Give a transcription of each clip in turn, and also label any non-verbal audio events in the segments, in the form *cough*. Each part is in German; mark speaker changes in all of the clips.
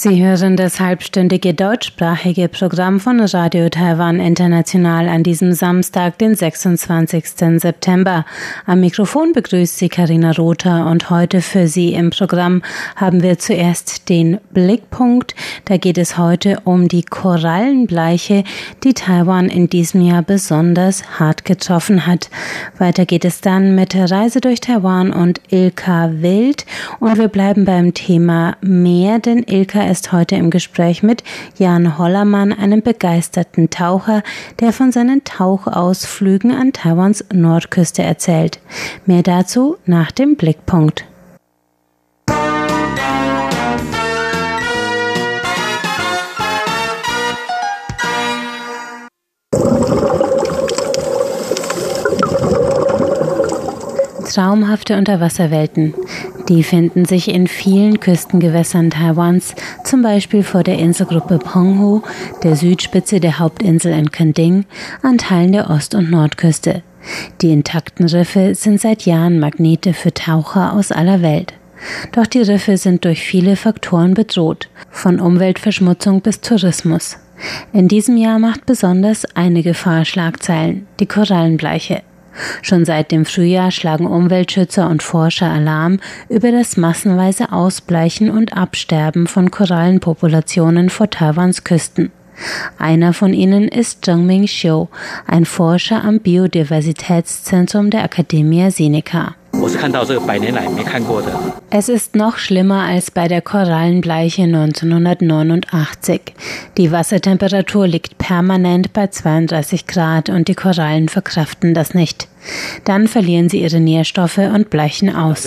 Speaker 1: Sie hören das halbstündige deutschsprachige Programm von Radio Taiwan International an diesem Samstag, den 26. September. Am Mikrofon begrüßt Sie Karina Rother und heute für Sie im Programm haben wir zuerst den Blickpunkt. Da geht es heute um die Korallenbleiche, die Taiwan in diesem Jahr besonders hart getroffen hat. Weiter geht es dann mit der Reise durch Taiwan und Ilka Wild und wir bleiben beim Thema Meer, denn Ilka ist heute im Gespräch mit Jan Hollermann, einem begeisterten Taucher, der von seinen Tauchausflügen an Taiwans Nordküste erzählt. Mehr dazu nach dem Blickpunkt. Traumhafte Unterwasserwelten. Die finden sich in vielen Küstengewässern Taiwans, zum Beispiel vor der Inselgruppe Penghu, der Südspitze der Hauptinsel in Kending, an Teilen der Ost- und Nordküste. Die intakten Riffe sind seit Jahren Magnete für Taucher aus aller Welt. Doch die Riffe sind durch viele Faktoren bedroht, von Umweltverschmutzung bis Tourismus. In diesem Jahr macht besonders eine Gefahr Schlagzeilen, die Korallenbleiche. Schon seit dem Frühjahr schlagen Umweltschützer und Forscher Alarm über das massenweise Ausbleichen und Absterben von Korallenpopulationen vor Taiwans Küsten. Einer von ihnen ist Zhengming Xiu, ein Forscher am Biodiversitätszentrum der Academia Sinica. Es ist noch schlimmer als bei der Korallenbleiche 1989. Die Wassertemperatur liegt permanent bei 32 Grad und die Korallen verkraften das nicht. Dann verlieren sie ihre Nährstoffe und bleichen aus.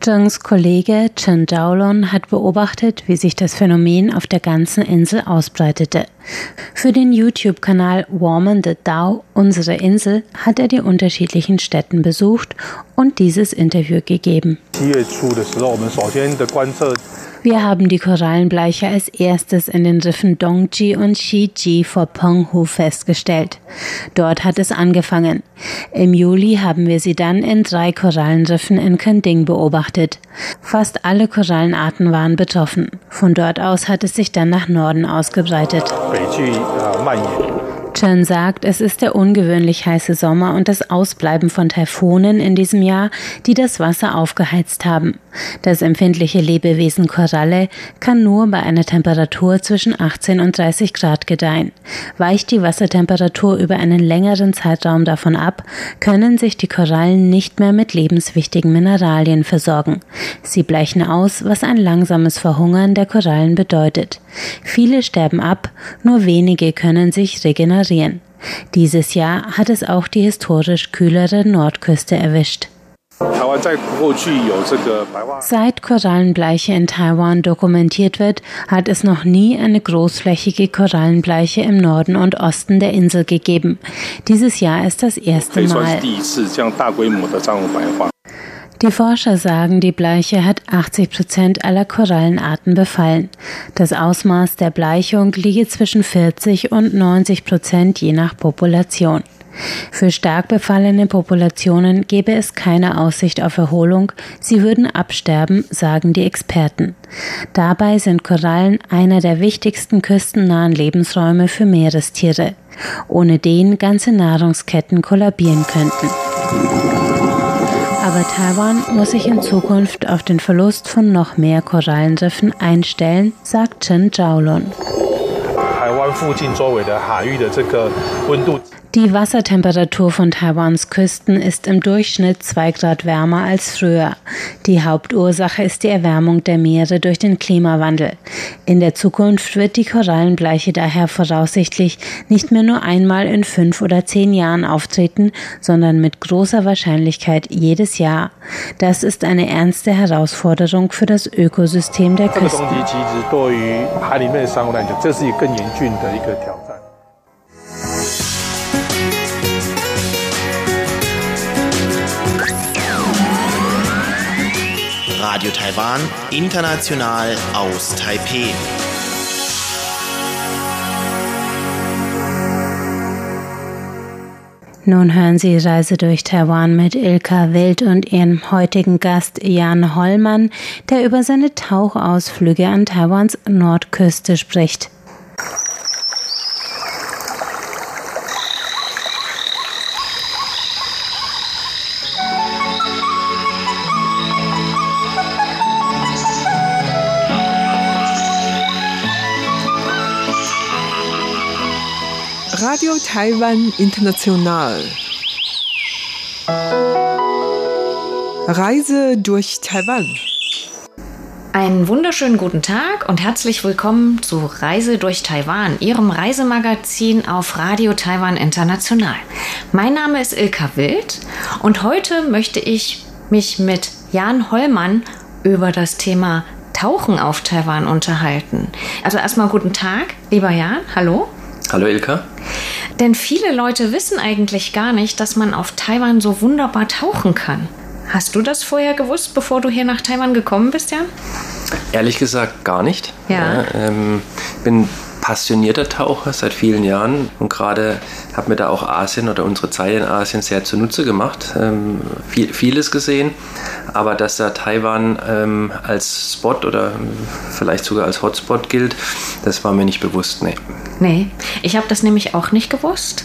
Speaker 1: Zhengs Kollege Chen Zhaolon hat beobachtet, wie sich das Phänomen auf der ganzen Insel ausbreitete. Für den YouTube-Kanal Warmen the Dao, unsere Insel, hat er die unterschiedlichen Städten besucht und dieses Interview gegeben. Wir haben die Korallenbleiche als erstes in den Riffen Dongji und Shiji vor Penghu festgestellt. Dort hat es angefangen. Im Juli haben wir sie dann in drei Korallenriffen in Kending beobachtet. Fast alle Korallenarten waren betroffen. Von dort aus hat es sich dann nach Norden ausgebreitet. 北去啊蔓延。Chen sagt, es ist der ungewöhnlich heiße Sommer und das Ausbleiben von Taifunen in diesem Jahr, die das Wasser aufgeheizt haben. Das empfindliche Lebewesen Koralle kann nur bei einer Temperatur zwischen 18 und 30 Grad gedeihen. Weicht die Wassertemperatur über einen längeren Zeitraum davon ab, können sich die Korallen nicht mehr mit lebenswichtigen Mineralien versorgen. Sie bleichen aus, was ein langsames Verhungern der Korallen bedeutet. Viele sterben ab, nur wenige können sich regenerieren. Dieses Jahr hat es auch die historisch kühlere Nordküste erwischt. Seit Korallenbleiche in Taiwan dokumentiert wird, hat es noch nie eine großflächige Korallenbleiche im Norden und Osten der Insel gegeben. Dieses Jahr ist das erste Mal. Die Forscher sagen, die Bleiche hat 80 Prozent aller Korallenarten befallen. Das Ausmaß der Bleichung liege zwischen 40 und 90 Prozent je nach Population. Für stark befallene Populationen gäbe es keine Aussicht auf Erholung, sie würden absterben, sagen die Experten. Dabei sind Korallen einer der wichtigsten küstennahen Lebensräume für Meerestiere, ohne den ganze Nahrungsketten kollabieren könnten. Aber Taiwan muss sich in Zukunft auf den Verlust von noch mehr Korallenriffen einstellen, sagt Chen Zhaolun. Die Wassertemperatur von Taiwans Küsten ist im Durchschnitt zwei Grad wärmer als früher. Die Hauptursache ist die Erwärmung der Meere durch den Klimawandel. In der Zukunft wird die Korallenbleiche daher voraussichtlich nicht mehr nur einmal in fünf oder zehn Jahren auftreten, sondern mit großer Wahrscheinlichkeit jedes Jahr. Das ist eine ernste Herausforderung für das Ökosystem der Küsten. 峻的一个挑战。
Speaker 2: Radio Taiwan, international aus Taipei.
Speaker 1: Nun hören Sie Reise durch Taiwan mit Ilka Wild und ihrem heutigen Gast Jan Hollmann, der über seine Tauchausflüge an Taiwans Nordküste spricht.
Speaker 3: Radio Taiwan International. Reise durch Taiwan.
Speaker 4: Einen wunderschönen guten Tag und herzlich willkommen zu Reise durch Taiwan, Ihrem Reisemagazin auf Radio Taiwan International. Mein Name ist Ilka Wild und heute möchte ich mich mit Jan Hollmann über das Thema Tauchen auf Taiwan unterhalten. Also erstmal guten Tag, lieber Jan, hallo.
Speaker 2: Hallo Ilka.
Speaker 4: Denn viele Leute wissen eigentlich gar nicht, dass man auf Taiwan so wunderbar tauchen kann. Hast du das vorher gewusst, bevor du hier nach Taiwan gekommen bist, Jan?
Speaker 2: Ehrlich gesagt gar nicht.
Speaker 4: Ja.
Speaker 2: ja ähm, bin passionierter Taucher seit vielen Jahren und gerade habe mir da auch Asien oder unsere Zeit in Asien sehr zunutze gemacht. Ähm, viel, vieles gesehen, aber dass da Taiwan ähm, als Spot oder vielleicht sogar als Hotspot gilt, das war mir nicht bewusst. Nee.
Speaker 4: Nee, ich habe das nämlich auch nicht gewusst.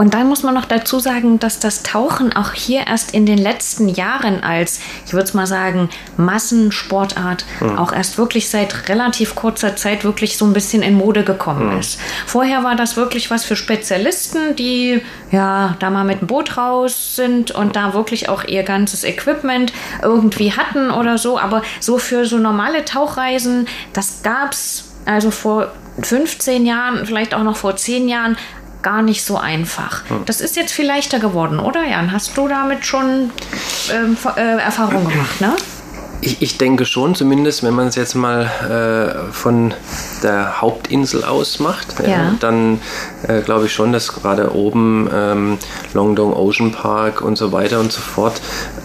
Speaker 4: Und dann muss man noch dazu sagen, dass das Tauchen auch hier erst in den letzten Jahren als, ich würde es mal sagen, Massensportart mhm. auch erst wirklich seit relativ kurzer Zeit wirklich so ein bisschen in Mode gekommen mhm. ist. Vorher war das wirklich was für Spezialisten, die ja da mal mit dem Boot raus sind und da wirklich auch ihr ganzes Equipment irgendwie hatten oder so. Aber so für so normale Tauchreisen, das gab es also vor 15 Jahren, vielleicht auch noch vor 10 Jahren, gar nicht so einfach. Hm. Das ist jetzt viel leichter geworden, oder Jan? Hast du damit schon ähm, äh, Erfahrung gemacht, ne?
Speaker 2: Ich, ich, denke schon, zumindest wenn man es jetzt mal äh, von der Hauptinsel aus macht, ja. Ja, dann äh, glaube ich schon, dass gerade oben ähm, Longdong Ocean Park und so weiter und so fort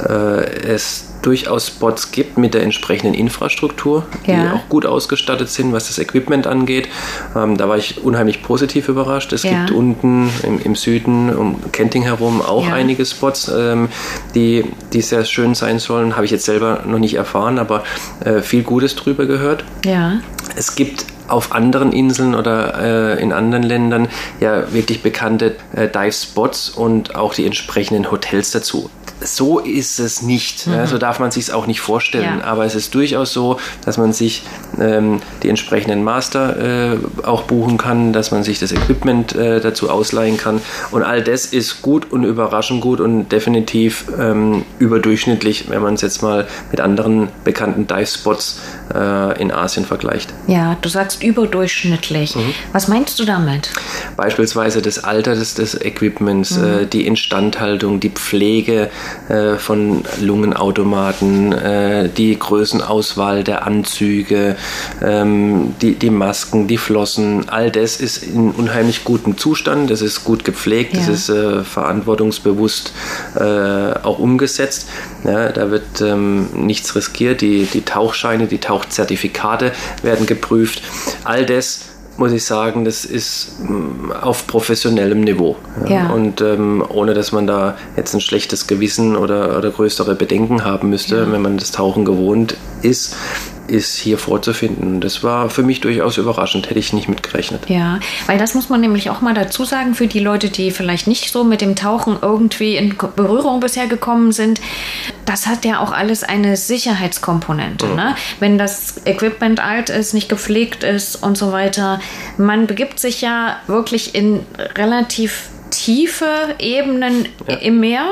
Speaker 2: äh, es durchaus Spots gibt mit der entsprechenden Infrastruktur, die ja. auch gut ausgestattet sind, was das Equipment angeht. Ähm, da war ich unheimlich positiv überrascht. Es ja. gibt unten im, im, Süden um Kenting herum auch ja. einige Spots, ähm, die, die sehr schön sein sollen. Habe ich jetzt selber noch nicht erfahren, aber äh, viel Gutes drüber gehört.
Speaker 4: Ja.
Speaker 2: Es gibt auf anderen Inseln oder äh, in anderen Ländern ja wirklich bekannte äh, Dive-Spots und auch die entsprechenden Hotels dazu so ist es nicht. Mhm. so darf man sich es auch nicht vorstellen. Ja. Aber es ist durchaus so, dass man sich ähm, die entsprechenden Master äh, auch buchen kann, dass man sich das Equipment äh, dazu ausleihen kann. Und all das ist gut und überraschend gut und definitiv ähm, überdurchschnittlich, wenn man es jetzt mal mit anderen bekannten Dive-Spots äh, in Asien vergleicht.
Speaker 4: Ja, du sagst überdurchschnittlich. Mhm. Was meinst du damit?
Speaker 2: Beispielsweise das Alter des, des Equipments, mhm. Äh, die Instandhaltung, die Pflege, äh, von Lungenautomaten, äh, die Größenauswahl der Anzüge, ähm, die, die Masken, die Flossen, all das ist in unheimlich gutem Zustand, das ist gut gepflegt, ja. das ist äh, verantwortungsbewusst äh, auch umgesetzt. Ja, da wird ähm, nichts riskiert, die, die Tauchscheine, die Tauchzertifikate werden geprüft. All das muss ich sagen, das ist mm, auf professionellem Niveau. Ja. Und ähm, ohne dass man da jetzt ein schlechtes Gewissen oder, oder größere Bedenken haben müsste, ja. wenn man das Tauchen gewohnt ist, ist hier vorzufinden. Das war für mich durchaus überraschend, hätte ich nicht mitgerechnet.
Speaker 4: Ja, weil das muss man nämlich auch mal dazu sagen für die Leute, die vielleicht nicht so mit dem Tauchen irgendwie in Berührung bisher gekommen sind. Das hat ja auch alles eine Sicherheitskomponente. Mhm. Ne? Wenn das Equipment alt ist, nicht gepflegt ist und so weiter. Man begibt sich ja wirklich in relativ tiefe Ebenen ja. im Meer.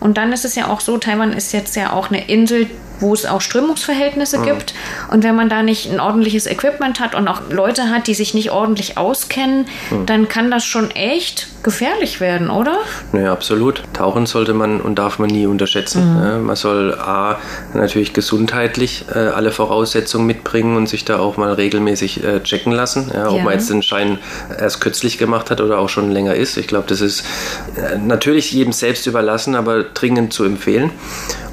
Speaker 4: Und dann ist es ja auch so, Taiwan ist jetzt ja auch eine Insel, wo es auch Strömungsverhältnisse mhm. gibt. Und wenn man da nicht ein ordentliches Equipment hat und auch Leute hat, die sich nicht ordentlich auskennen, mhm. dann kann das schon echt gefährlich werden, oder?
Speaker 2: Naja, absolut. Tauchen sollte man und darf man nie unterschätzen. Mhm. Ja, man soll A, natürlich gesundheitlich äh, alle Voraussetzungen mitbringen und sich da auch mal regelmäßig äh, checken lassen. Ja, ob ja. man jetzt den Schein erst kürzlich gemacht hat oder auch schon länger ist. Ich glaube, das ist äh, natürlich jedem selbst überlassen, aber dringend zu empfehlen.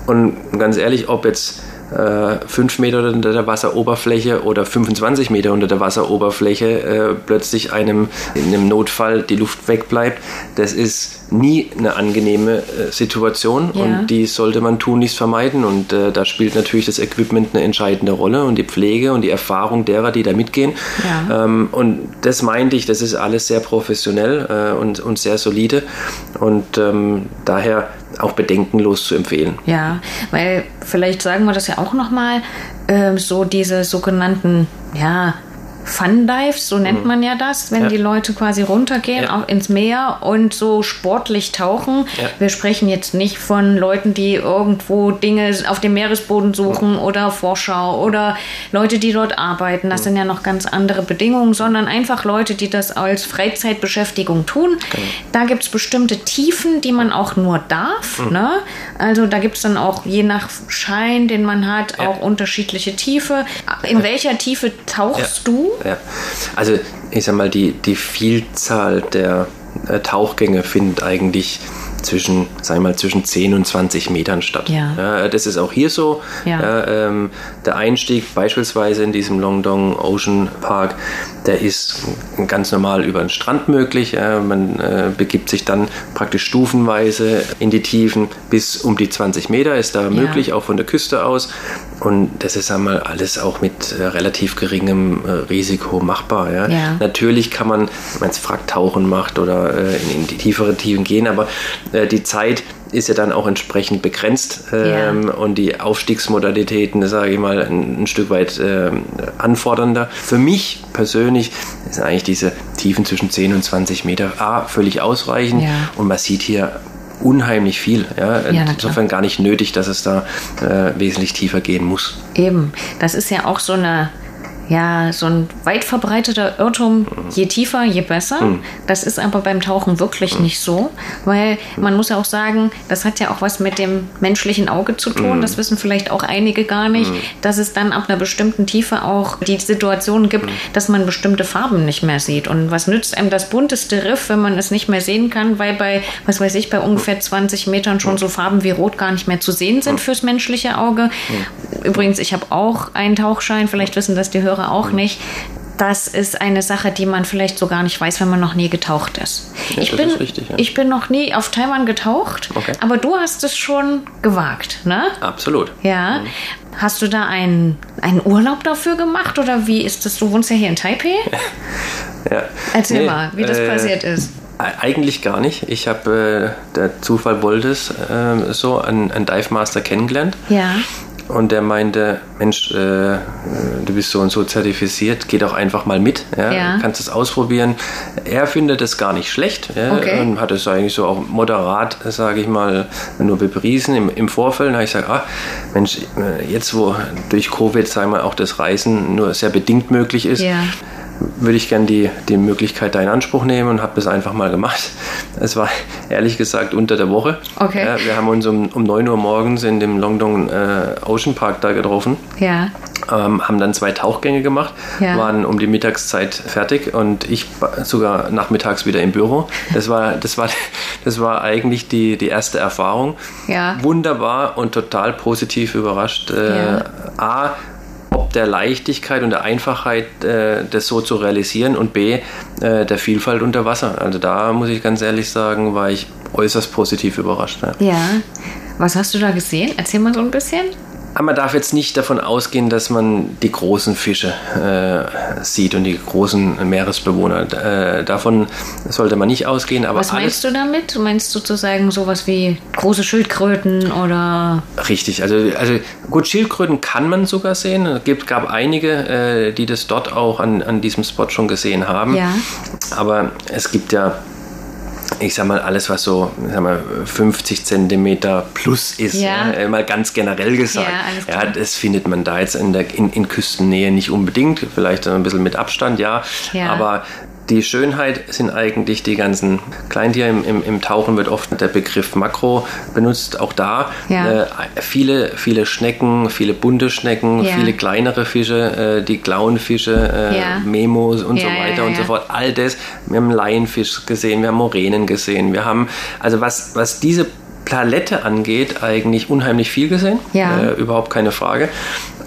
Speaker 2: Und ganz ehrlich, ob jetzt äh, 5 Meter unter der Wasseroberfläche oder 25 Meter unter der Wasseroberfläche äh, plötzlich einem in einem Notfall die Luft wegbleibt, das ist nie eine angenehme äh, Situation
Speaker 4: Ja.
Speaker 2: und die sollte man tunlichst vermeiden. Und äh, da spielt natürlich das Equipment eine entscheidende Rolle und die Pflege und die Erfahrung derer, die da mitgehen.
Speaker 4: Ja.
Speaker 2: Ähm, und das meinte ich, das ist alles sehr professionell äh, und, und sehr solide und ähm, daher auch bedenkenlos zu empfehlen.
Speaker 4: Ja, weil vielleicht sagen wir das ja auch nochmal, äh, so diese sogenannten, ja, Fun Dives, so nennt man ja das, wenn
Speaker 2: Mhm. Ja.
Speaker 4: die Leute quasi runtergehen
Speaker 2: Ja.
Speaker 4: auch ins Meer und so sportlich tauchen.
Speaker 2: Ja.
Speaker 4: Wir sprechen jetzt nicht von Leuten, die irgendwo Dinge auf dem Meeresboden suchen oder Vorschau oder Leute, die dort arbeiten. Das sind ja noch ganz andere Bedingungen, sondern einfach Leute, die das als Freizeitbeschäftigung tun.
Speaker 2: Genau.
Speaker 4: Da gibt es bestimmte Tiefen, die man auch nur darf.
Speaker 2: Mhm.
Speaker 4: Ne? Also da gibt es dann auch je nach Schein, den man hat, auch unterschiedliche Tiefe. In welcher Tiefe tauchst du?
Speaker 2: Ja, also ich sag mal, die, die Vielzahl der äh, Tauchgänge findet eigentlich zwischen, sag mal, zwischen 10 und 20 Metern statt.
Speaker 4: Ja.
Speaker 2: das ist auch hier so.
Speaker 4: Ja.
Speaker 2: ähm, der Einstieg beispielsweise in diesem Longdong Ocean Park, der ist ganz normal über den Strand möglich. Ja, man äh, begibt sich dann praktisch stufenweise in die Tiefen bis um die 20 Meter ist da möglich, auch von der Küste aus. Und das ist einmal alles auch mit äh, relativ geringem äh, Risiko machbar. Ja?
Speaker 4: Ja.
Speaker 2: Natürlich kann man, wenn man jetzt Fracktauchen macht oder äh, in, in die tieferen Tiefen gehen, aber äh, die Zeit ist ja dann auch entsprechend begrenzt ähm, und die Aufstiegsmodalitäten, sage ich mal, ein, ein Stück weit ähm, anfordernder. Für mich persönlich sind eigentlich diese Tiefen zwischen 10 und 20 Meter A, völlig ausreichend
Speaker 4: Ja.
Speaker 2: und man sieht hier unheimlich viel. Ja?
Speaker 4: klar.
Speaker 2: Insofern gar nicht nötig, dass es da äh, wesentlich tiefer gehen muss.
Speaker 4: Eben. Das ist ja auch so eine. Ja, so ein weit verbreiteter Irrtum, je tiefer, je besser. Das ist aber beim Tauchen wirklich nicht so, weil man muss ja auch sagen, das hat ja auch was mit dem menschlichen Auge zu tun. Das wissen vielleicht auch einige gar nicht, dass es dann ab einer bestimmten Tiefe auch die Situation gibt, dass man bestimmte Farben nicht mehr sieht. Und was nützt einem das bunteste Riff, wenn man es nicht mehr sehen kann, weil bei, was weiß ich, bei ungefähr 20 Metern schon so Farben wie Rot gar nicht mehr zu sehen sind fürs menschliche Auge. Übrigens, ich habe auch einen Tauchschein, vielleicht wissen das die Hörer auch nicht. Das ist eine Sache, die man vielleicht so gar nicht weiß, wenn man noch nie getaucht ist.
Speaker 2: Ja,
Speaker 4: ich, bin,
Speaker 2: ist richtig, ja.
Speaker 4: ich bin noch nie auf Taiwan getaucht,
Speaker 2: Okay.
Speaker 4: aber du hast es schon gewagt, ne?
Speaker 2: Absolut.
Speaker 4: Ja. Hast du da einen, einen Urlaub dafür gemacht oder wie ist das? Du wohnst ja hier in Taipei. *laughs*
Speaker 2: Ja.
Speaker 4: Erzähl
Speaker 2: Nee,
Speaker 4: mal, wie das
Speaker 2: äh,
Speaker 4: passiert ist.
Speaker 2: Eigentlich gar nicht. Ich habe, äh, der Zufall wollte es äh, so, einen, einen Dive Master kennengelernt.
Speaker 4: Ja.
Speaker 2: Und der meinte, Mensch, äh, du bist so und so zertifiziert, geh doch einfach mal mit, ja,
Speaker 4: Ja.
Speaker 2: kannst es ausprobieren. Er findet es gar nicht schlecht ja,
Speaker 4: Okay.
Speaker 2: und hat es eigentlich so auch moderat, sage ich mal, nur bepriesen im, im Vorfeld. Da habe ich gesagt, ah, Mensch, äh, jetzt wo durch Covid, sagen wir, auch das Reisen nur sehr bedingt möglich ist. Würde ich gern die, die Möglichkeit da in Anspruch nehmen und habe das einfach mal gemacht. Es war ehrlich gesagt unter der Woche.
Speaker 4: Okay.
Speaker 2: Ja, wir haben uns um, um 9 Uhr morgens in dem Longdong äh, Ocean Park da getroffen.
Speaker 4: Ja.
Speaker 2: Ähm, haben dann zwei Tauchgänge gemacht,
Speaker 4: Ja.
Speaker 2: waren um die Mittagszeit fertig und ich sogar nachmittags wieder im Büro. Das war, das war, das war eigentlich die, die erste Erfahrung.
Speaker 4: Ja.
Speaker 2: Wunderbar und total positiv überrascht. Äh,
Speaker 4: Ja.
Speaker 2: A, der Leichtigkeit und der Einfachheit, äh, das so zu realisieren und B, äh, der Vielfalt unter Wasser. Also da muss ich ganz ehrlich sagen, war ich äußerst positiv überrascht. Ja.
Speaker 4: Ja. Was hast du da gesehen? Erzähl mal so ein bisschen.
Speaker 2: Aber man darf jetzt nicht davon ausgehen, dass man die großen Fische äh, sieht und die großen Meeresbewohner. Äh, davon sollte man nicht ausgehen. Aber
Speaker 4: Was meinst du damit? Du meinst sozusagen sowas wie große Schildkröten oder.
Speaker 2: richtig. Also, also gut, Schildkröten kann man sogar sehen. Es gibt, gab einige, äh, die das dort auch an, an diesem Spot schon gesehen haben.
Speaker 4: Ja.
Speaker 2: Aber es gibt ja ich sag mal, alles, was so sag mal, 50 Zentimeter plus ist,
Speaker 4: Ja.
Speaker 2: ja. mal ganz generell gesagt,
Speaker 4: Ja,
Speaker 2: ja, das findet man da jetzt in, der, in, in Küstennähe nicht unbedingt, vielleicht ein bisschen mit Abstand, ja,
Speaker 4: Ja.
Speaker 2: aber die Schönheit sind eigentlich die ganzen Kleintiere. Im, im, Im Tauchen wird oft der Begriff Makro benutzt. Auch da
Speaker 4: Ja.
Speaker 2: äh, viele, viele Schnecken, viele bunte Schnecken,
Speaker 4: Ja.
Speaker 2: viele kleinere Fische, äh, die Clownfische, äh,
Speaker 4: Ja.
Speaker 2: Memos und so weiter und so fort. All das. Wir haben Laienfisch gesehen, wir haben Moränen gesehen. Wir haben, also was, was diese Palette angeht, eigentlich unheimlich viel gesehen.
Speaker 4: Ja.
Speaker 2: Äh, überhaupt keine Frage.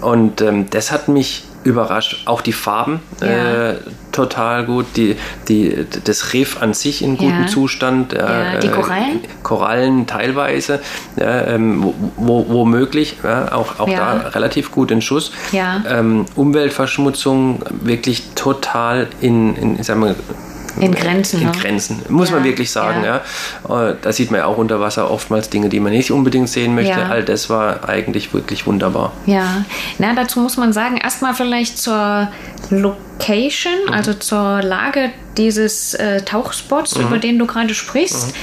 Speaker 2: Und ähm, das hat mich überrascht. Auch die Farben
Speaker 4: Ja.
Speaker 2: äh, total gut. Die, die, das Riff an sich in gutem
Speaker 4: Ja.
Speaker 2: Zustand.
Speaker 4: Ja, die
Speaker 2: äh,
Speaker 4: Korallen?
Speaker 2: Korallen teilweise, ähm, wo, wo, womöglich, auch, auch da relativ gut in Schuss. Ähm, Umweltverschmutzung wirklich total in, in ich sag mal,
Speaker 4: In Grenzen,
Speaker 2: In
Speaker 4: ne?
Speaker 2: Grenzen, muss
Speaker 4: Ja,
Speaker 2: man wirklich sagen.
Speaker 4: ja.
Speaker 2: Ja. Äh, Da sieht man ja auch unter Wasser oftmals Dinge, die man nicht unbedingt sehen möchte.
Speaker 4: Ja.
Speaker 2: All das war eigentlich wirklich wunderbar.
Speaker 4: Ja, na, dazu muss man sagen, erstmal vielleicht zur Location,
Speaker 2: Mhm.
Speaker 4: also zur Lage dieses äh, Tauchspots,
Speaker 2: Mhm.
Speaker 4: über den du gerade sprichst.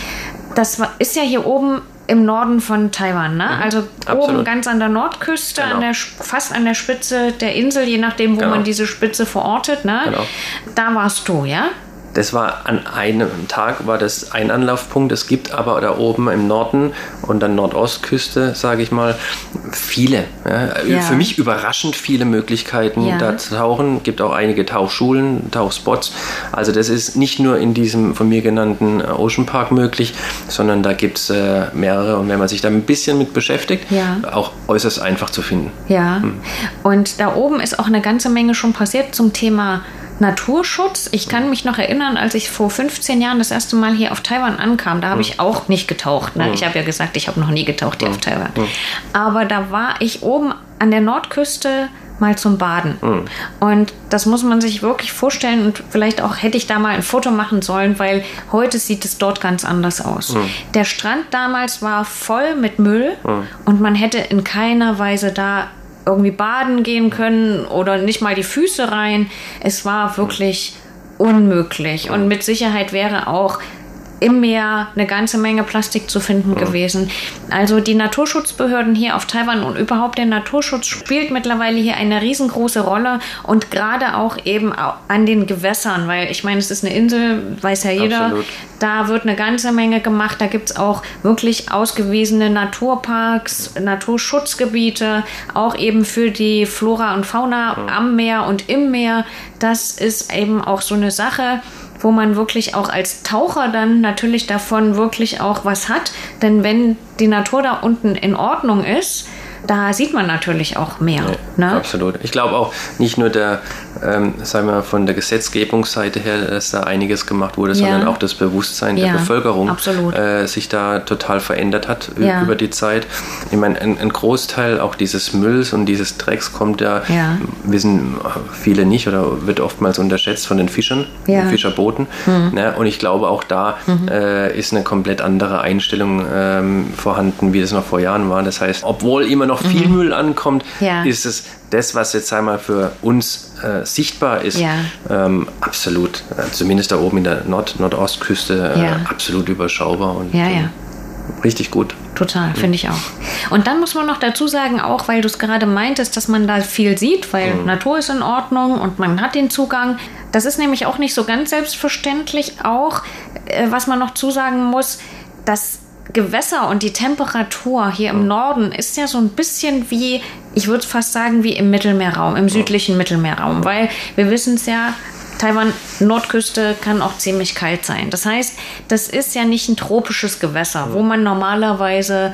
Speaker 4: Das war, ist ja hier oben im Norden von Taiwan, ne? Also oben
Speaker 2: Mhm. Absolut.
Speaker 4: ganz an der Nordküste,
Speaker 2: Genau.
Speaker 4: an der, fast an der Spitze der Insel, je nachdem, wo
Speaker 2: Genau.
Speaker 4: man diese Spitze verortet, ne?
Speaker 2: Genau.
Speaker 4: Da warst du, ja?
Speaker 2: Das war an einem Tag war das ein Anlaufpunkt. Es gibt aber da oben im Norden und dann Nordostküste, sage ich mal, viele. Ja,
Speaker 4: Ja.
Speaker 2: Für mich überraschend viele Möglichkeiten,
Speaker 4: Ja.
Speaker 2: da zu tauchen. Gibt auch einige Tauchschulen, Tauchspots. Also das ist nicht nur in diesem von mir genannten äh, Ocean Park möglich, sondern da gibt es äh, mehrere. Und wenn man sich da ein bisschen mit beschäftigt, auch äußerst einfach zu finden.
Speaker 4: Ja.
Speaker 2: Hm.
Speaker 4: Und da oben ist auch eine ganze Menge schon passiert zum Thema Naturschutz. Ich kann mich noch erinnern, als ich vor 15 Jahren das erste Mal hier auf Taiwan ankam, da habe ich auch nicht getaucht. Ne? Ich habe ja gesagt, ich habe noch nie getaucht hier auf Taiwan. Aber da war ich oben an der Nordküste mal zum Baden. Und das muss man sich wirklich vorstellen und vielleicht auch hätte ich da mal ein Foto machen sollen, weil heute sieht es dort ganz anders aus. Der Strand damals war voll mit Müll und man hätte in keiner Weise da irgendwie baden gehen können oder nicht mal die Füße rein. Es war wirklich unmöglich. Und mit Sicherheit wäre auch im Meer eine ganze Menge Plastik zu finden gewesen. Also die Naturschutzbehörden hier auf Taiwan und überhaupt der Naturschutz spielt mittlerweile hier eine riesengroße Rolle und gerade auch eben an den Gewässern, weil ich meine, es ist eine Insel, weiß ja jeder,
Speaker 2: Absolut.
Speaker 4: da wird eine ganze Menge gemacht. Da gibt es auch wirklich ausgewiesene Naturparks, Naturschutzgebiete, auch eben für die Flora und Fauna am Meer und im Meer. Das ist eben auch so eine Sache, wo man wirklich auch als Taucher dann natürlich davon wirklich auch was hat. Denn wenn die Natur da unten in Ordnung ist, da sieht man natürlich auch mehr. ne?
Speaker 2: Absolut. Ich glaube auch nicht nur der, ähm, sagen wir, von der Gesetzgebungsseite her, dass da einiges gemacht wurde,
Speaker 4: Ja.
Speaker 2: sondern auch das Bewusstsein
Speaker 4: Ja,
Speaker 2: der Bevölkerung. Äh, sich da total verändert hat
Speaker 4: Ja.
Speaker 2: über die Zeit. Ich meine, ein, ein Großteil auch dieses Mülls und dieses Drecks kommt ja,
Speaker 4: Ja.
Speaker 2: wissen viele nicht oder wird oftmals unterschätzt von den Fischern,
Speaker 4: Ja.
Speaker 2: den Fischerbooten. Ne? Und ich glaube, auch da
Speaker 4: Mhm.
Speaker 2: äh, ist eine komplett andere Einstellung ähm, vorhanden, wie das noch vor Jahren war. Das heißt, obwohl immer noch viel Müll ankommt,
Speaker 4: Mhm. Ja.
Speaker 2: ist es das, was jetzt einmal für uns äh, sichtbar ist,
Speaker 4: Ja.
Speaker 2: ähm, absolut, äh, zumindest da oben in der Nord Nordostküste, äh,
Speaker 4: Ja.
Speaker 2: absolut überschaubar und ähm, richtig gut.
Speaker 4: Total, finde ich auch. Und dann muss man noch dazu sagen, auch weil du es gerade meintest, dass man da viel sieht, weil Natur ist in Ordnung und man hat den Zugang. Das ist nämlich auch nicht so ganz selbstverständlich. Auch, äh, was man noch zusagen muss, das Gewässer und die Temperatur hier im Norden ist ja so ein bisschen wie, ich würde fast sagen, wie im Mittelmeerraum, im südlichen Mittelmeerraum, weil wir wissen es ja, Taiwan Nordküste kann auch ziemlich kalt sein. Das heißt, das ist ja nicht ein tropisches Gewässer, wo man normalerweise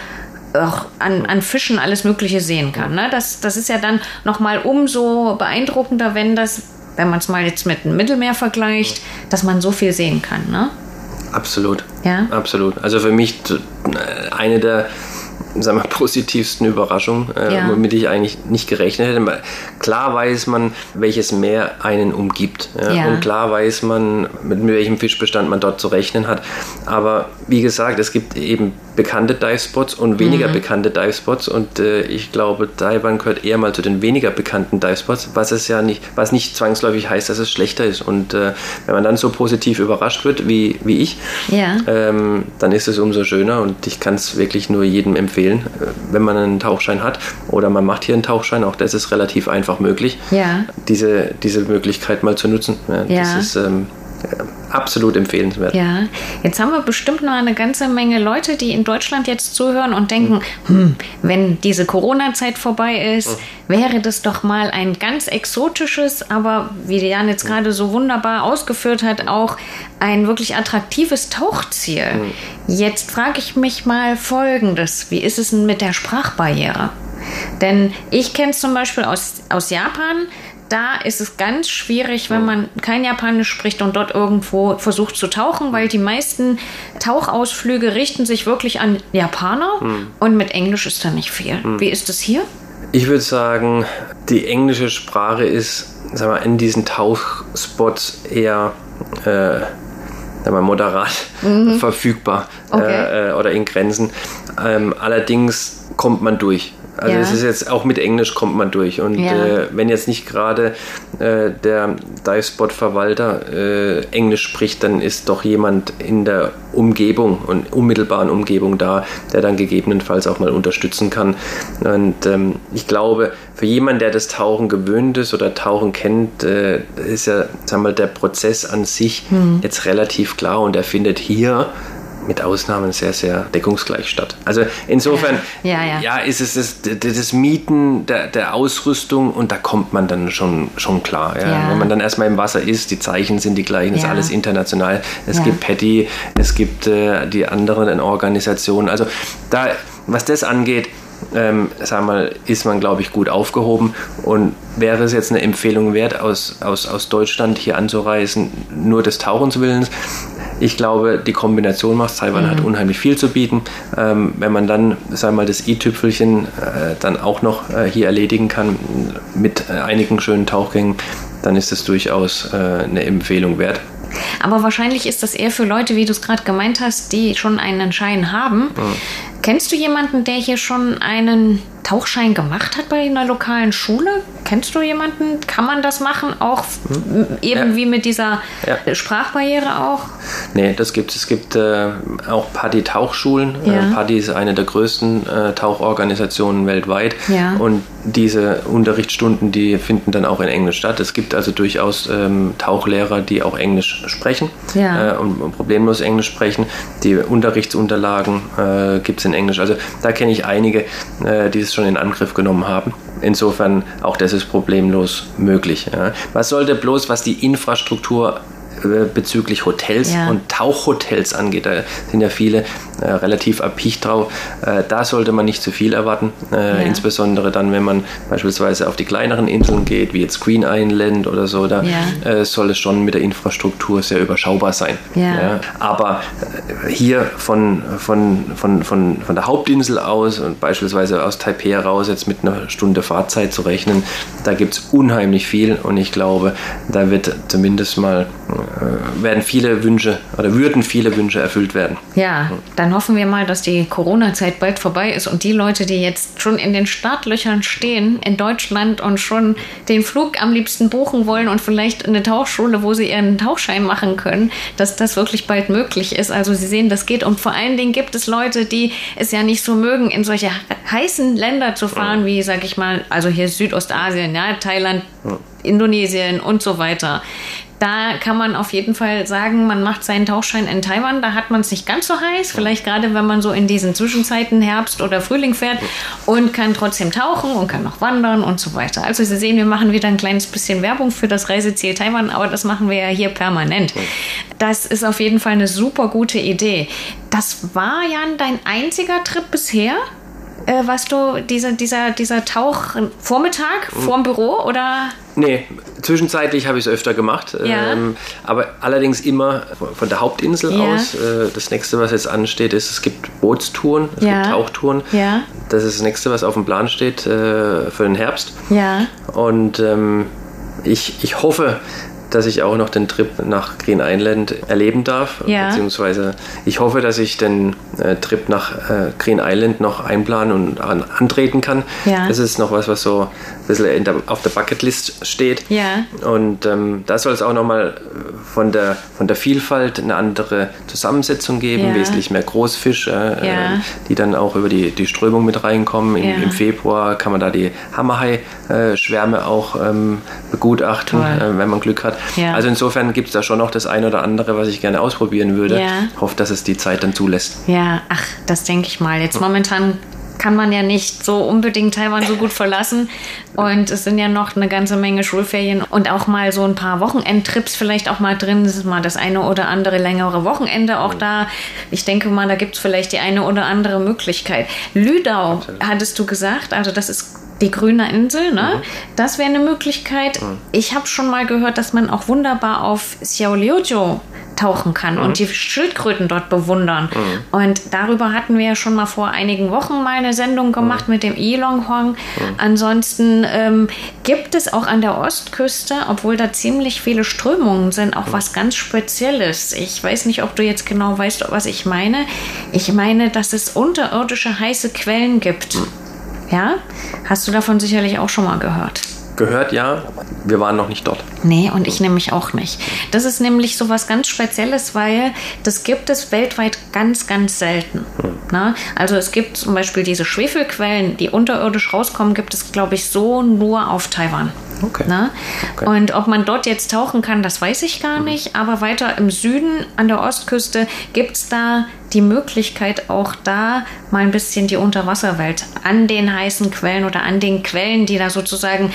Speaker 4: auch an, an Fischen alles Mögliche sehen kann. Ne? Das, das ist ja dann nochmal umso beeindruckender, wenn das, wenn man es mal jetzt mit dem Mittelmeer vergleicht, dass man so viel sehen kann. Ne?
Speaker 2: Absolut.
Speaker 4: Ja.
Speaker 2: Absolut. Also für mich t- eine der sagen wir, *laughs* positivsten Überraschungen, äh,
Speaker 4: Ja.
Speaker 2: womit ich eigentlich nicht gerechnet hätte. Weil Klar weiß man, welches Meer einen umgibt. Ja?
Speaker 4: Ja.
Speaker 2: Und klar weiß man, mit welchem Fischbestand man dort zu rechnen hat. Aber wie gesagt, es gibt eben bekannte Divespots und weniger
Speaker 4: Mhm.
Speaker 2: bekannte Divespots. Und äh, ich glaube, Taiwan gehört eher mal zu den weniger bekannten Divespots, was es ja nicht, was nicht zwangsläufig heißt, dass es schlechter ist. Und äh, wenn man dann so positiv überrascht wird wie, wie ich, ähm, dann ist es umso schöner und ich kann es wirklich nur jedem empfehlen, äh, wenn man einen Tauchschein hat oder man macht hier einen Tauchschein, auch das ist relativ einfach möglich,
Speaker 4: Ja.
Speaker 2: diese, diese Möglichkeit mal zu nutzen. Ja,
Speaker 4: Ja.
Speaker 2: Das ist ähm, absolut empfehlenswert.
Speaker 4: Ja, jetzt haben wir bestimmt noch eine ganze Menge Leute, die in Deutschland jetzt zuhören und denken, hm, wenn diese Corona-Zeit vorbei ist, wäre das doch mal ein ganz exotisches, aber wie Jan jetzt gerade so wunderbar ausgeführt hat, auch ein wirklich attraktives Tauchziel. Jetzt frage ich mich mal Folgendes, wie ist es denn mit der Sprachbarriere? Denn ich kenne es zum Beispiel aus, aus Japan, da ist es ganz schwierig, wenn man kein Japanisch spricht und dort irgendwo versucht zu tauchen, weil die meisten Tauchausflüge richten sich wirklich an Japaner
Speaker 2: Hm.
Speaker 4: und mit Englisch ist da nicht viel. Wie ist es hier?
Speaker 2: Ich würde sagen, die englische Sprache ist sag mal, in diesen Tauchspots eher äh, sag mal, moderat *laughs* verfügbar
Speaker 4: Okay.
Speaker 2: äh, äh, oder in Grenzen. Ähm, allerdings kommt man durch. Also
Speaker 4: Ja.
Speaker 2: es ist jetzt auch mit Englisch kommt man durch. Und
Speaker 4: Ja.
Speaker 2: äh, wenn jetzt nicht gerade äh, der Dive-Spot-Verwalter äh, Englisch spricht, dann ist doch jemand in der Umgebung und unmittelbaren Umgebung da, der dann gegebenenfalls auch mal unterstützen kann. Und ähm, ich glaube, für jemanden, der das Tauchen gewöhnt ist oder Tauchen kennt, äh, ist ja sagen wir, mal, der Prozess an sich jetzt relativ klar und er findet hier mit Ausnahmen sehr, sehr deckungsgleich statt. Also insofern *laughs*
Speaker 4: Ja, ja.
Speaker 2: ja, ist es das, das, Mieten der, der Ausrüstung und da kommt man dann schon, schon klar. Ja.
Speaker 4: Ja.
Speaker 2: Wenn man dann erstmal im Wasser ist, die Zeichen sind die gleichen, ist
Speaker 4: Ja.
Speaker 2: alles international. Es
Speaker 4: Ja.
Speaker 2: gibt Patty, es gibt äh, die anderen Organisationen. Also da, was das angeht, ähm, sag mal, ist man, glaube ich, gut aufgehoben. Und wäre es jetzt eine Empfehlung wert, aus, aus, aus Deutschland hier anzureisen, nur des Tauchens Willens? Ich glaube, die Kombination macht Taiwan hat unheimlich viel zu bieten. Ähm, wenn man dann, sagen wir mal, das i-Tüpfelchen äh, dann auch noch äh, hier erledigen kann mit äh, einigen schönen Tauchgängen, dann ist das durchaus äh, eine Empfehlung wert.
Speaker 4: Aber wahrscheinlich ist das eher für Leute, wie du es gerade gemeint hast, die schon einen Schein haben. Kennst du jemanden, der hier schon einen Tauchschein gemacht hat bei einer lokalen Schule? Kennst du jemanden? Kann man das machen? Auch m- eben
Speaker 2: Hm? Ja.
Speaker 4: wie mit dieser
Speaker 2: Ja.
Speaker 4: Sprachbarriere auch?
Speaker 2: Nee, das gibt es. gibt äh, auch Paddy Tauchschulen.
Speaker 4: Ja.
Speaker 2: Äh, Paddy ist eine der größten äh, Tauchorganisationen weltweit. Und diese Unterrichtsstunden, die finden dann auch in Englisch statt. Es gibt also durchaus ähm, Tauchlehrer, die auch Englisch sprechen äh, und, und problemlos Englisch sprechen. Die Unterrichtsunterlagen äh, gibt es in Englisch. Also da kenne ich einige, äh, die es schon in Angriff genommen haben. Insofern auch das ist problemlos möglich. Ja. Was sollte bloß, was die Infrastruktur bezüglich Hotels
Speaker 4: Ja.
Speaker 2: und Tauchhotels angeht. Da sind ja viele äh, relativ erpicht drauf. Äh, da sollte man nicht zu viel erwarten. Äh,
Speaker 4: Ja.
Speaker 2: Insbesondere dann, wenn man beispielsweise auf die kleineren Inseln geht, wie jetzt Green Island oder so, da
Speaker 4: Ja.
Speaker 2: äh, soll es schon mit der Infrastruktur sehr überschaubar sein. Aber äh, hier von, von, von, von, von der Hauptinsel aus und beispielsweise aus Taipei raus jetzt mit einer Stunde Fahrzeit zu rechnen, da gibt es unheimlich viel und ich glaube, da wird zumindest mal äh, werden viele Wünsche oder würden viele Wünsche erfüllt werden.
Speaker 4: Ja, dann hoffen wir mal, dass die Corona-Zeit bald vorbei ist und die Leute, die jetzt schon in den Startlöchern stehen in Deutschland und schon den Flug am liebsten buchen wollen und vielleicht eine Tauchschule, wo sie ihren Tauchschein machen können, dass das wirklich bald möglich ist. Also Sie sehen, das geht. Und vor allen Dingen gibt es Leute, die es ja nicht so mögen, in solche heißen Länder zu fahren, wie, sag ich mal, also hier Südostasien, ja, Thailand, Indonesien und so weiter. Da kann man auf jeden Fall sagen, man macht seinen Tauchschein in Taiwan. Da hat man es nicht ganz so heiß. Vielleicht gerade, wenn man so in diesen Zwischenzeiten Herbst oder Frühling fährt und kann trotzdem tauchen und kann noch wandern und so weiter. Also Sie sehen, wir machen wieder ein kleines bisschen Werbung für das Reiseziel Taiwan, aber das machen wir ja hier permanent. Das ist auf jeden Fall eine super gute Idee. Das war Jan dein einziger Trip bisher? Äh, was du, dieser, dieser, dieser Tauchvormittag vorm Büro oder?
Speaker 2: Nee, zwischenzeitlich habe ich es öfter gemacht,
Speaker 4: Ja.
Speaker 2: ähm, aber allerdings immer von der Hauptinsel
Speaker 4: Ja.
Speaker 2: aus. Äh, das nächste, was jetzt ansteht, ist, es gibt Bootstouren, es
Speaker 4: Ja.
Speaker 2: gibt Tauchtouren. Das ist das nächste, was auf dem Plan steht äh, für den Herbst. Und ähm, ich, ich hoffe, dass ich auch noch den Trip nach Green Island erleben darf.
Speaker 4: Ja.
Speaker 2: Beziehungsweise ich hoffe, dass ich den äh, Trip nach äh, Green Island noch einplanen und an, antreten kann.
Speaker 4: Ja.
Speaker 2: Das ist noch was, was so ein bisschen der, auf der Bucketlist steht.
Speaker 4: Ja.
Speaker 2: Und ähm, da soll es auch nochmal von der, von der Vielfalt eine andere Zusammensetzung geben,
Speaker 4: Ja.
Speaker 2: wesentlich mehr Großfische, äh, die dann auch über die, die Strömung mit reinkommen. Im. Im Februar kann man da die Hammerhai-Schwärme auch ähm, begutachten, äh, wenn man Glück hat.
Speaker 4: Ja.
Speaker 2: Also insofern gibt es da schon noch das eine oder andere, was ich gerne ausprobieren würde.
Speaker 4: Ja.
Speaker 2: Hoffe, dass es die Zeit dann zulässt.
Speaker 4: Ja, ach, das denke ich mal. Jetzt momentan kann man ja nicht so unbedingt Taiwan so gut verlassen. Und es sind ja noch eine ganze Menge Schulferien und auch mal so ein paar Wochenendtrips vielleicht auch mal drin. Es ist mal das eine oder andere längere Wochenende auch da. Ich denke mal, da gibt es vielleicht die eine oder andere Möglichkeit. Lüdau, hattest du gesagt, also das ist die grüne Insel, ne? Mhm. Das wäre eine Möglichkeit. Mhm. Ich habe schon mal gehört, dass man auch wunderbar auf Xiaoliujiu tauchen kann mhm. und die Schildkröten dort bewundern. Mhm. Und darüber hatten wir ja schon mal vor einigen Wochen mal eine Sendung gemacht mhm. mit dem Ilonghong. Mhm. Ansonsten ähm, gibt es auch an der Ostküste, obwohl da ziemlich viele Strömungen sind, auch was ganz Spezielles. Ich weiß nicht, ob du jetzt genau weißt, was ich meine. Ich meine, dass es unterirdische heiße Quellen gibt. Ja? Hast du davon sicherlich auch schon mal gehört?
Speaker 2: Gehört ja, wir waren noch nicht dort.
Speaker 4: Nee, und ich nämlich auch nicht. Das ist nämlich so was ganz Spezielles, weil das gibt es weltweit ganz, ganz selten. Hm. Na? Also es gibt zum Beispiel diese Schwefelquellen, die unterirdisch rauskommen, gibt es, glaube ich, so nur auf Taiwan. Okay. okay. Und ob man dort jetzt tauchen kann, das weiß ich gar hm. nicht. Aber weiter im Süden an der Ostküste gibt es da die Möglichkeit, auch da mal ein bisschen die Unterwasserwelt an den heißen Quellen oder an den Quellen, die da sozusagen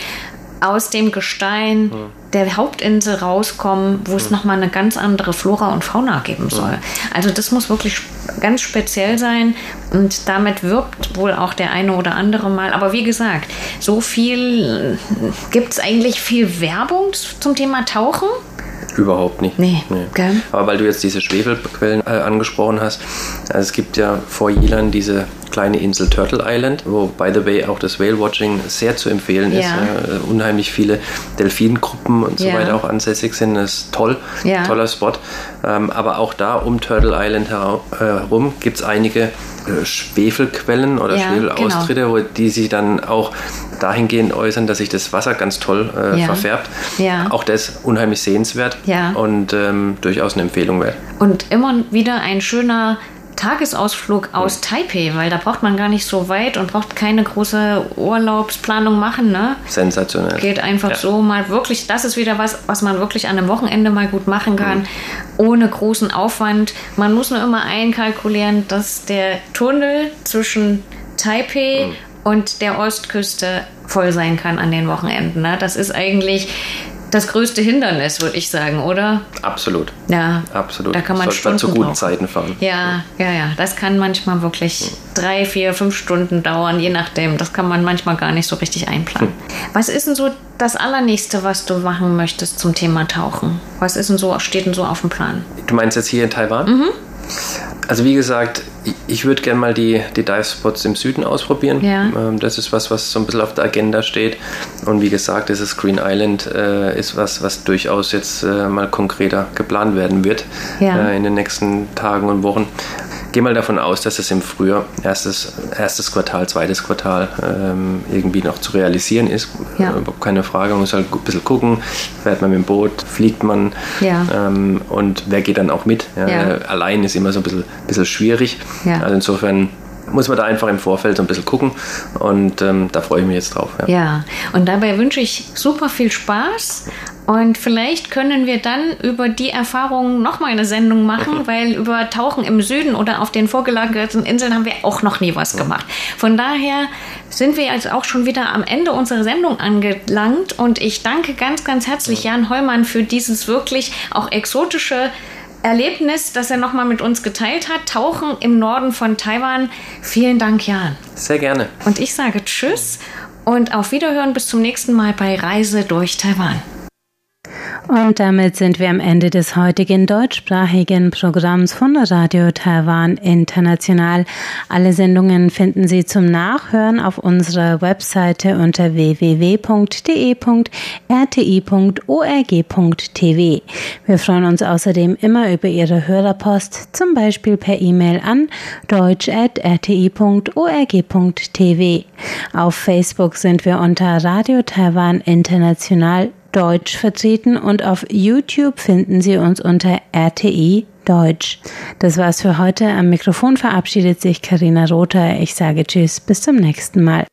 Speaker 4: aus dem Gestein hm. der Hauptinsel rauskommen, wo es hm. nochmal eine ganz andere Flora und Fauna geben soll. Hm. Also das muss wirklich ganz speziell sein und damit wirbt wohl auch der eine oder andere mal. Aber wie gesagt, so viel gibt es eigentlich viel Werbung zum Thema Tauchen.
Speaker 2: Überhaupt nicht.
Speaker 4: Nee. nee. Okay.
Speaker 2: Aber weil du jetzt diese Schwefelquellen äh, angesprochen hast, also es gibt ja vor Jilan diese kleine Insel Turtle Island, wo by the way auch das Whale Watching sehr zu empfehlen ja. ist. Äh, unheimlich viele Delfingruppen und so ja. weiter auch ansässig sind. Das ist toll, ja. toller Spot. Ähm, aber auch da um Turtle Island herum gibt es einige äh, Schwefelquellen oder Schwefelaustritte, genau. wo die sich dann auch dahingehend äußern, dass sich das Wasser ganz toll äh, ja. verfärbt. Ja. Auch das unheimlich sehenswert ja. und ähm, durchaus eine Empfehlung wert.
Speaker 4: Und immer wieder ein schöner Tagesausflug aus Taipei, weil da braucht man gar nicht so weit und braucht keine große Urlaubsplanung machen. Ne?
Speaker 2: Sensationell.
Speaker 4: Geht einfach ja. so mal wirklich, das ist wieder was, was man wirklich an einem Wochenende mal gut machen kann, mhm. ohne großen Aufwand. Man muss nur immer einkalkulieren, dass der Tunnel zwischen Taipei mhm und der Ostküste voll sein kann an den Wochenenden. Ne? Das ist eigentlich das größte Hindernis, würde ich sagen, oder?
Speaker 2: Absolut.
Speaker 4: Ja.
Speaker 2: Absolut.
Speaker 4: Da kann man Stunden
Speaker 2: zu guten Zeiten fahren.
Speaker 4: Ja, ja, ja. Das kann manchmal wirklich hm. drei, vier, fünf Stunden dauern, je nachdem. Das kann man manchmal gar nicht so richtig einplanen. Hm. Was ist denn so das Allernächste, was du machen möchtest zum Thema Tauchen? Was ist denn so, steht denn so auf dem Plan?
Speaker 2: Du meinst jetzt hier in Taiwan? Mhm. Also wie gesagt, ich würde gerne mal die, die Dive-Spots im Süden ausprobieren. Ja. Ähm, das ist was, was so ein bisschen auf der Agenda steht. Und wie gesagt, dieses Green Island äh, ist was, was durchaus jetzt äh, mal konkreter geplant werden wird ja. äh, in den nächsten Tagen und Wochen gehe mal davon aus, dass es im Frühjahr, erstes, erstes Quartal, zweites Quartal ähm, irgendwie noch zu realisieren ist. Ja. Äh, keine Frage, man muss halt ein bisschen gucken, fährt man mit dem Boot, fliegt man ja. ähm, und wer geht dann auch mit. Ja, ja. Allein ist immer so ein bisschen, bisschen schwierig. Also insofern muss man da einfach im Vorfeld so ein bisschen gucken und ähm, da freue ich mich jetzt drauf.
Speaker 4: Ja. ja, und dabei wünsche ich super viel Spaß und vielleicht können wir dann über die Erfahrungen nochmal eine Sendung machen, *laughs* weil über Tauchen im Süden oder auf den vorgelagerten Inseln haben wir auch noch nie was gemacht. Von daher sind wir jetzt auch schon wieder am Ende unserer Sendung angelangt und ich danke ganz, ganz herzlich Jan Heumann für dieses wirklich auch exotische Erlebnis, das er nochmal mit uns geteilt hat. Tauchen im Norden von Taiwan. Vielen Dank, Jan.
Speaker 2: Sehr gerne.
Speaker 4: Und ich sage Tschüss und auf Wiederhören bis zum nächsten Mal bei Reise durch Taiwan.
Speaker 1: Und damit sind wir am Ende des heutigen deutschsprachigen Programms von Radio Taiwan International. Alle Sendungen finden Sie zum Nachhören auf unserer Webseite unter www.de.rti.org.tv. Wir freuen uns außerdem immer über Ihre Hörerpost, zum Beispiel per E-Mail an deutsch.rti.org.tv. Auf Facebook sind wir unter Radio Taiwan International Deutsch vertreten und auf YouTube finden Sie uns unter RTI Deutsch. Das war's für heute. Am Mikrofon verabschiedet sich Karina Rother. Ich sage Tschüss, bis zum nächsten Mal.